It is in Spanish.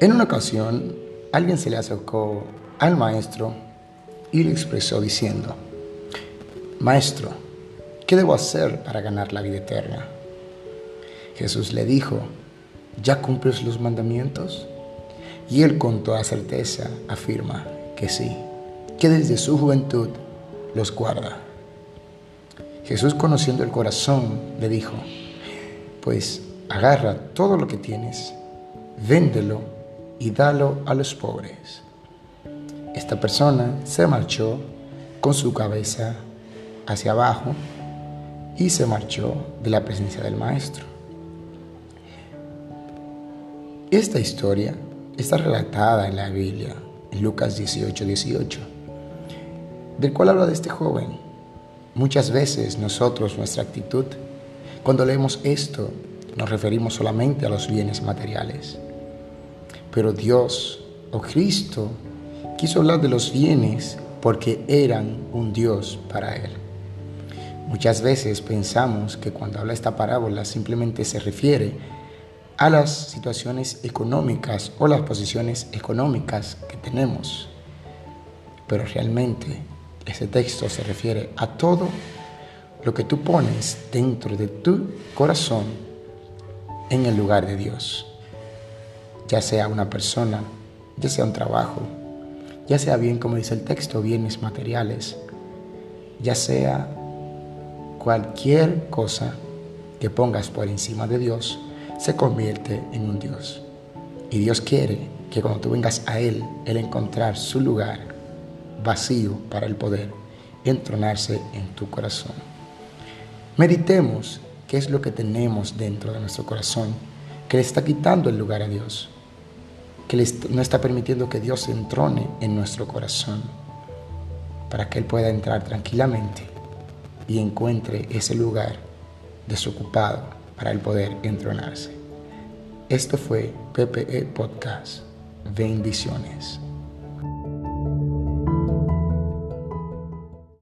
En una ocasión, alguien se le acercó al maestro y le expresó diciendo, Maestro, ¿qué debo hacer para ganar la vida eterna? Jesús le dijo, ¿ya cumples los mandamientos? Y él con toda certeza afirma que sí, que desde su juventud los guarda. Jesús conociendo el corazón le dijo, pues agarra todo lo que tienes, véndelo y dalo a los pobres. Esta persona se marchó con su cabeza hacia abajo y se marchó de la presencia del maestro. Esta historia está relatada en la Biblia, en Lucas 18, 18, del cual habla de este joven. Muchas veces nosotros, nuestra actitud, cuando leemos esto, nos referimos solamente a los bienes materiales. Pero Dios o Cristo quiso hablar de los bienes porque eran un Dios para Él. Muchas veces pensamos que cuando habla esta parábola simplemente se refiere a las situaciones económicas o las posiciones económicas que tenemos. Pero realmente ese texto se refiere a todo lo que tú pones dentro de tu corazón en el lugar de Dios ya sea una persona, ya sea un trabajo, ya sea bien, como dice el texto, bienes materiales, ya sea cualquier cosa que pongas por encima de Dios, se convierte en un Dios. Y Dios quiere que cuando tú vengas a Él, Él encontrar su lugar vacío para el poder entronarse en tu corazón. Meditemos qué es lo que tenemos dentro de nuestro corazón que le está quitando el lugar a Dios que no está permitiendo que Dios entrone en nuestro corazón para que Él pueda entrar tranquilamente y encuentre ese lugar desocupado para el poder entronarse. Esto fue PPE Podcast. Bendiciones.